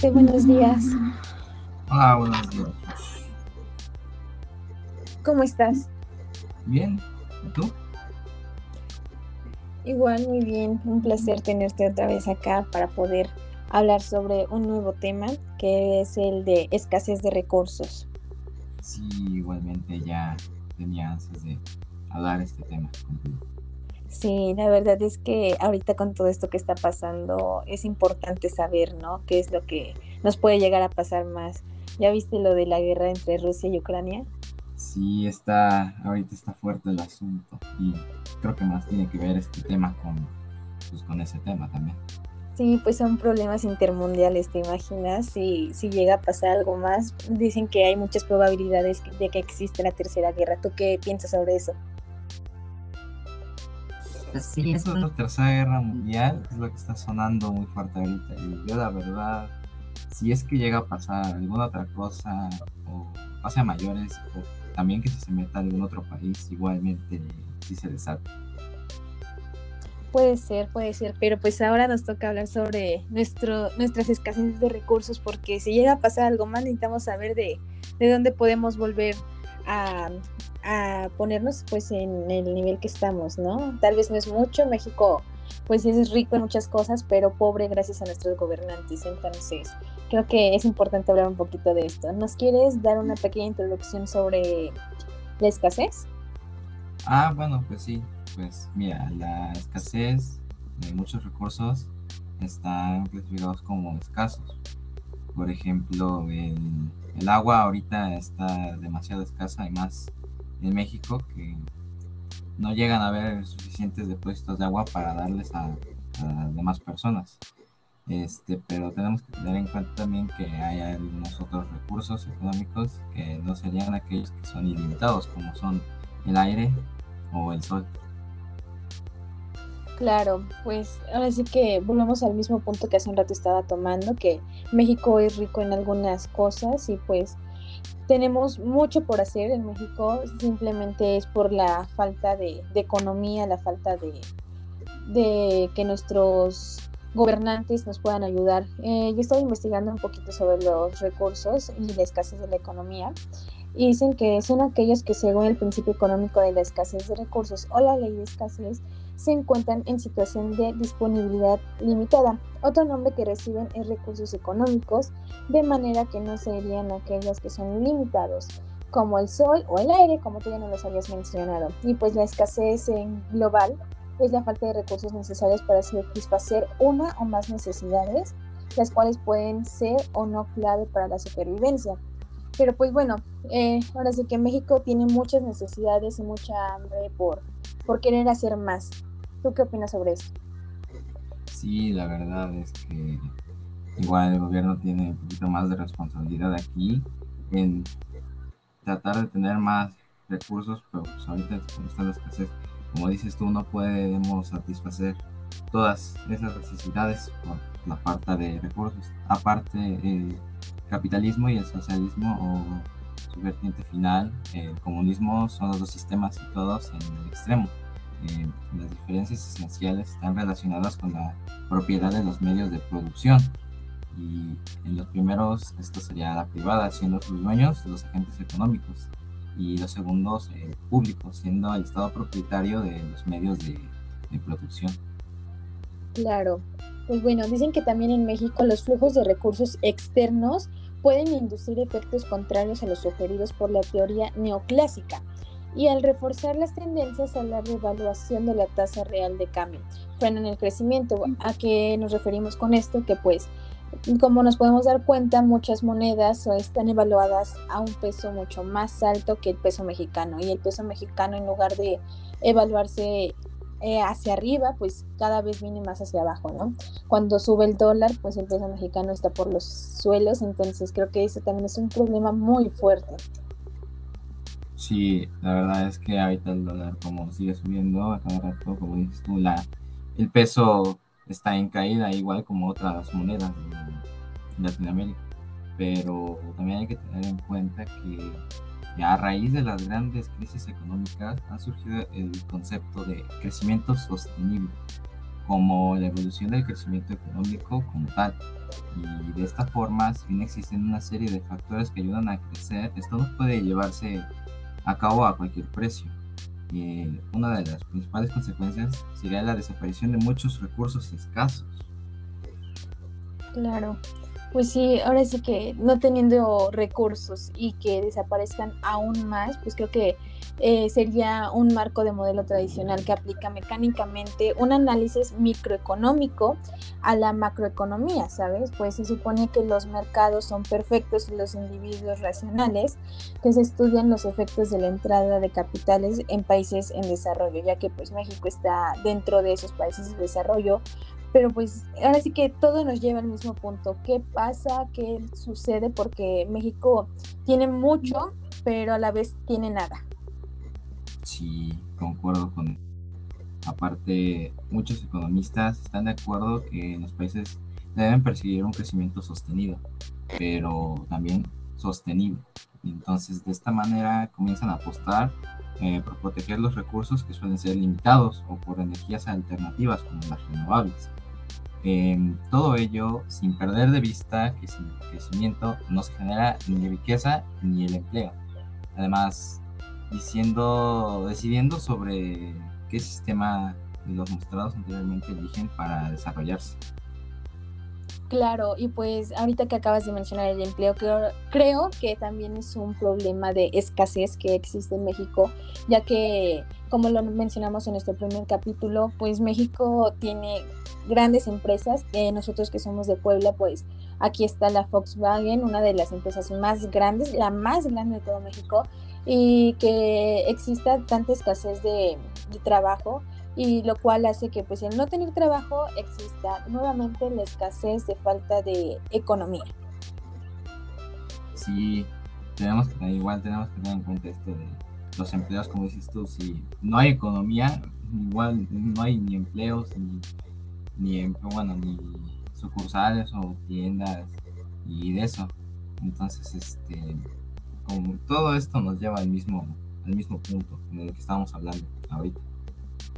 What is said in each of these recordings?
Buenos días. Hola, buenos días. ¿Cómo estás? Bien, ¿y tú? Igual, muy bien. Un placer tenerte otra vez acá para poder hablar sobre un nuevo tema que es el de escasez de recursos. Sí, igualmente ya tenía ansias de hablar este tema contigo. Sí, la verdad es que ahorita con todo esto que está pasando es importante saber, ¿no? ¿Qué es lo que nos puede llegar a pasar más? ¿Ya viste lo de la guerra entre Rusia y Ucrania? Sí, está, ahorita está fuerte el asunto y creo que más tiene que ver este tema con, pues, con ese tema también. Sí, pues son problemas intermundiales, ¿te imaginas? Si, si llega a pasar algo más, dicen que hay muchas probabilidades de que existe la tercera guerra. ¿Tú qué piensas sobre eso? Sí, eso tercera guerra mundial es lo que está sonando muy fuerte ahorita. Y yo la verdad, si es que llega a pasar alguna otra cosa o pase a mayores o también que si se meta algún otro país, igualmente si se desata. Puede ser, puede ser, pero pues ahora nos toca hablar sobre nuestro, nuestras escasez de recursos, porque si llega a pasar algo más, necesitamos saber de, de dónde podemos volver a, a, ponernos pues en el nivel que estamos, ¿no? Tal vez no es mucho, México pues es rico en muchas cosas, pero pobre gracias a nuestros gobernantes, entonces creo que es importante hablar un poquito de esto. ¿Nos quieres dar una pequeña introducción sobre la escasez? Ah, bueno, pues sí, pues mira, la escasez de muchos recursos están clasificados como escasos. Por ejemplo, el, el, agua ahorita está demasiado escasa y más en México que no llegan a haber suficientes depósitos de agua para darles a, a demás personas. Este, pero tenemos que tener en cuenta también que hay algunos otros recursos económicos que no serían aquellos que son ilimitados, como son el aire o el sol. Claro, pues ahora sí que volvemos al mismo punto que hace un rato estaba tomando, que México es rico en algunas cosas y pues tenemos mucho por hacer en México, simplemente es por la falta de, economía, la falta de, de, que nuestros gobernantes nos puedan ayudar. Eh, yo estoy investigando un poquito sobre los recursos y la escasez de la economía y dicen que son aquellos que según el principio económico de la escasez de recursos o la ley de escasez se encuentran en situación de disponibilidad limitada. Otro nombre que reciben es recursos económicos, de manera que no serían aquellos que son limitados, como el sol o el aire, como tú ya nos los habías mencionado. Y pues la escasez en global es la falta de recursos necesarios para satisfacer una o más necesidades, las cuales pueden ser o no clave para la supervivencia. Pero pues bueno, eh, ahora sí que México tiene muchas necesidades y mucha hambre por, por querer hacer más. ¿Tú qué opinas sobre eso? Sí, la verdad es que igual el gobierno tiene un poquito más de responsabilidad aquí en tratar de tener más recursos, pero pues ahorita con esta escasez, como dices tú, no podemos satisfacer todas esas necesidades por la falta de recursos. Aparte, el capitalismo y el socialismo o su vertiente final, el comunismo, son los dos sistemas todos en el extremo eh, las diferencias esenciales están relacionadas con la propiedad de los medios de producción. Y en los primeros, esto sería la privada, siendo sus dueños los agentes económicos. Y los segundos, el público, siendo el Estado propietario de los medios de producción. Claro. Pues bueno, dicen que también en México los flujos de recursos externos pueden inducir efectos contrarios a los sugeridos por la teoría neoclásica y al reforzar las tendencias a la revaluación de la tasa real de cambio. en el crecimiento. ¿A qué nos referimos con esto? Que pues, como nos podemos dar cuenta, muchas monedas están evaluadas a un peso mucho más alto que el peso mexicano y el peso mexicano en lugar de evaluarse eh, hacia arriba, pues cada vez viene más hacia abajo, ¿no? Cuando sube el dólar, pues el peso mexicano está por los suelos, entonces creo que eso también es un problema muy fuerte. Sí, la verdad es que ahorita el dólar como sigue subiendo a cada rato, como dices tú, la, el peso está en caída, igual como otras monedas de Latinoamérica. Pero también hay que tener en cuenta que a raíz de las grandes crisis económicas ha surgido el concepto de crecimiento sostenible, como la evolución del crecimiento económico como tal. Y de esta forma, si bien existen una serie de factores que ayudan a crecer, esto no puede llevarse a cabo a cualquier precio. Y una de las principales consecuencias sería la desaparición de muchos recursos escasos. Claro, pues sí, ahora sí que no teniendo recursos y que desaparezcan aún más, pues creo que eh, sería un marco de modelo tradicional que aplica mecánicamente un análisis microeconómico a la macroeconomía, ¿sabes? Pues se supone que los mercados son perfectos y los individuos racionales, que se estudian los efectos de la entrada de capitales en países en desarrollo, ya que pues México está dentro de esos países de desarrollo, pero pues ahora sí que todo nos lleva al mismo punto. ¿Qué pasa? ¿Qué sucede? Porque México tiene mucho, pero a la vez tiene nada. Sí, concuerdo con... Aparte, muchos economistas están de acuerdo que los países deben perseguir un crecimiento sostenido, pero también sostenible. Entonces, de esta manera comienzan a apostar eh, proteger los recursos que suelen ser limitados o por energías alternativas como las renovables. Eh, todo ello sin perder de vista que sin crecimiento no se genera ni riqueza ni el empleo. Además, diciendo, decidiendo sobre qué sistema de los mostrados anteriormente eligen para desarrollarse. Claro, y pues ahorita que acabas de mencionar el empleo, creo, creo, que también es un problema de escasez que existe en México, ya que, como lo mencionamos en nuestro primer capítulo, pues México tiene grandes empresas, eh, nosotros que somos de Puebla, pues aquí está la Volkswagen, una de las empresas más grandes, la más grande de todo México, y que exista tanta escasez de, de trabajo y lo cual hace que pues el no tener trabajo exista nuevamente la escasez de falta de economía. Sí, tenemos que, igual tenemos que tener en cuenta esto de los empleos, como dices tú, si no hay economía, igual no hay ni empleos, ni, ni, bueno, ni sucursales o tiendas y de eso. Entonces, este, como todo esto nos lleva al mismo, al mismo punto en el que estamos hablando ahorita.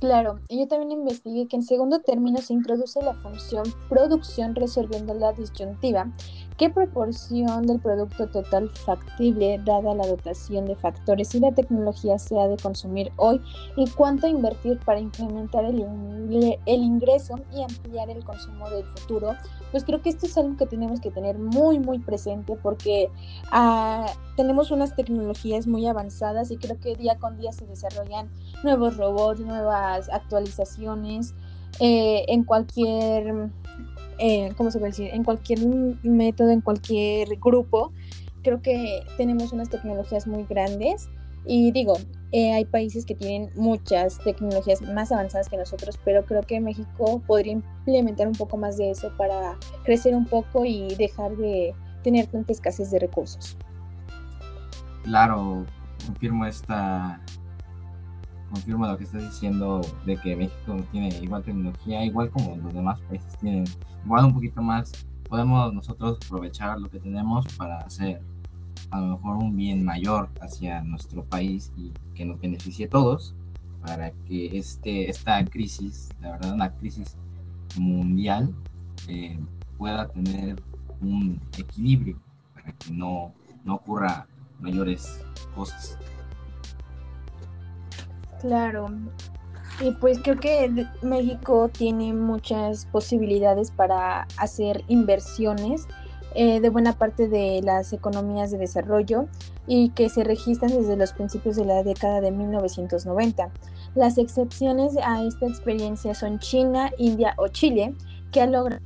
Claro, yo también investigué que en segundo término se introduce la función producción resolviendo la disyuntiva. ¿Qué proporción del producto total factible, dada la dotación de factores y la tecnología, se ha de consumir hoy? ¿Y cuánto invertir para incrementar el, el ingreso y ampliar el consumo del futuro? Pues creo que esto es algo que tenemos que tener muy, muy presente porque ah, tenemos unas tecnologías muy avanzadas y creo que día con día se desarrollan nuevos robots, nuevas actualizaciones eh, en cualquier, eh, ¿cómo se puede decir? En cualquier método, en cualquier grupo. Creo que tenemos unas tecnologías muy grandes y digo, eh, hay países que tienen muchas tecnologías más avanzadas que nosotros, pero creo que México podría implementar un poco más de eso para crecer un poco y dejar de tener tanta escasez de recursos. Claro, confirmo esta confirmo lo que estás diciendo de que México tiene igual tecnología, igual como los demás países tienen, igual un poquito más, podemos nosotros aprovechar lo que tenemos para hacer a lo mejor un bien mayor hacia nuestro país y que nos beneficie a todos para que este, esta crisis, la verdad una crisis mundial, eh, pueda tener un equilibrio para que no, no ocurra mayores cosas. Claro. Y pues creo que México tiene muchas posibilidades para hacer inversiones eh, de buena parte de las economías de desarrollo y que se registran desde los principios de la década de 1990. Las excepciones a esta experiencia son China, India o Chile, que han logrado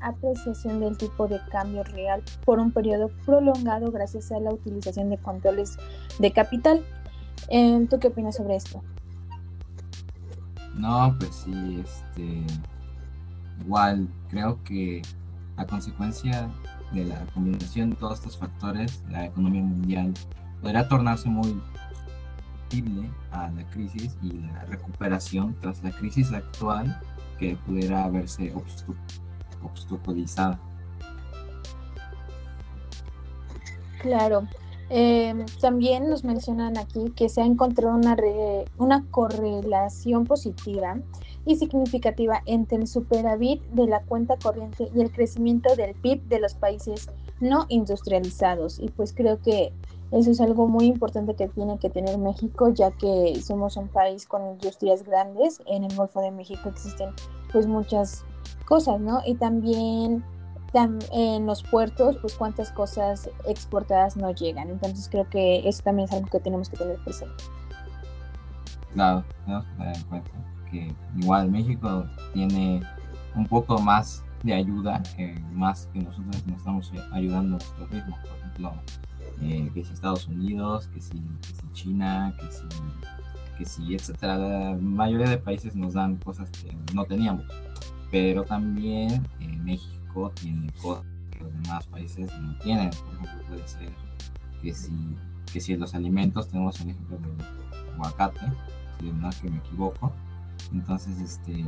apreciación del tipo de cambio real por un periodo prolongado gracias a la utilización de controles de capital. Em, ¿Tú qué opinas sobre esto? No, pues sí, este, igual creo que a consecuencia de la combinación de todos estos factores, la economía mundial podría tornarse muy a la crisis y la recuperación tras la crisis actual que pudiera verse obstaculizada. Claro, Em, también nos mencionan aquí que se ha encontrado una, una correlación positiva y significativa entre el superávit de la cuenta corriente y el crecimiento del PIB de los países no industrializados. Y pues creo que eso es algo muy importante que tiene que tener México, ya que somos un país con industrias grandes. En el Golfo de México existen pues muchas cosas, ¿no? Y también en los puertos, pues cuántas cosas exportadas no llegan. Entonces creo que eso también es algo que tenemos que tener presente. Claro, tenemos que tener en cuenta que igual México tiene un poco más de ayuda, que más que nosotros nos estamos ayudando a nuestro ritmo. Por ejemplo, eh, que si Estados Unidos, que si, que si China, que si, que si, etcétera. La mayoría de países nos dan cosas que no teníamos, pero también eh, México tiene cosas que los demás países no tienen. Por ejemplo, puede ser que si, que si los alimentos, tenemos el ejemplo del aguacate, si no que me equivoco, entonces este,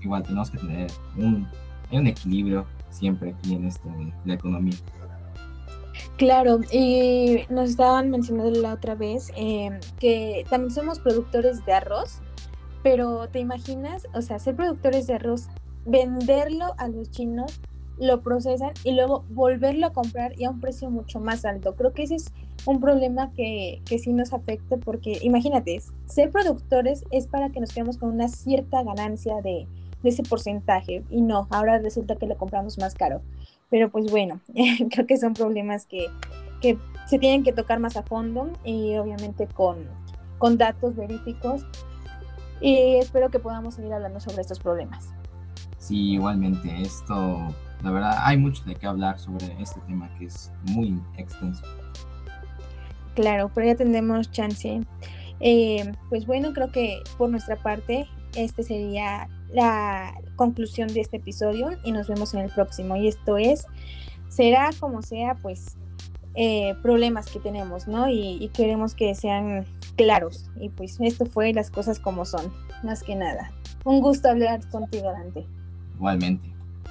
igual tenemos que tener un, hay un equilibrio siempre aquí en esto de la economía. Claro, y nos estaban mencionando la otra vez eh, que también somos productores de arroz, pero ¿te imaginas? O sea, ser productores de arroz, venderlo a los chinos, lo procesan y luego volverlo a comprar y a un precio mucho más alto. Creo que ese es un problema que, que sí nos afecta porque imagínate, ser productores es para que nos quedemos con una cierta ganancia de, de ese porcentaje y no, ahora resulta que lo compramos más caro. Pero pues bueno, creo que son problemas que, que, se tienen que tocar más a fondo y obviamente con, con datos verídicos. Y espero que podamos seguir hablando sobre estos problemas. Sí, igualmente, esto, la verdad, hay mucho de qué hablar sobre este tema que es muy extenso. Claro, pero ya tendremos chance. Eh, pues bueno, creo que por nuestra parte, este sería la conclusión de este episodio y nos vemos en el próximo. Y esto es, será como sea, pues eh, problemas que tenemos, ¿no? Y, queremos que sean claros. Y pues esto fue las cosas como son, más que nada. Un gusto hablar contigo, Dante. Igualmente.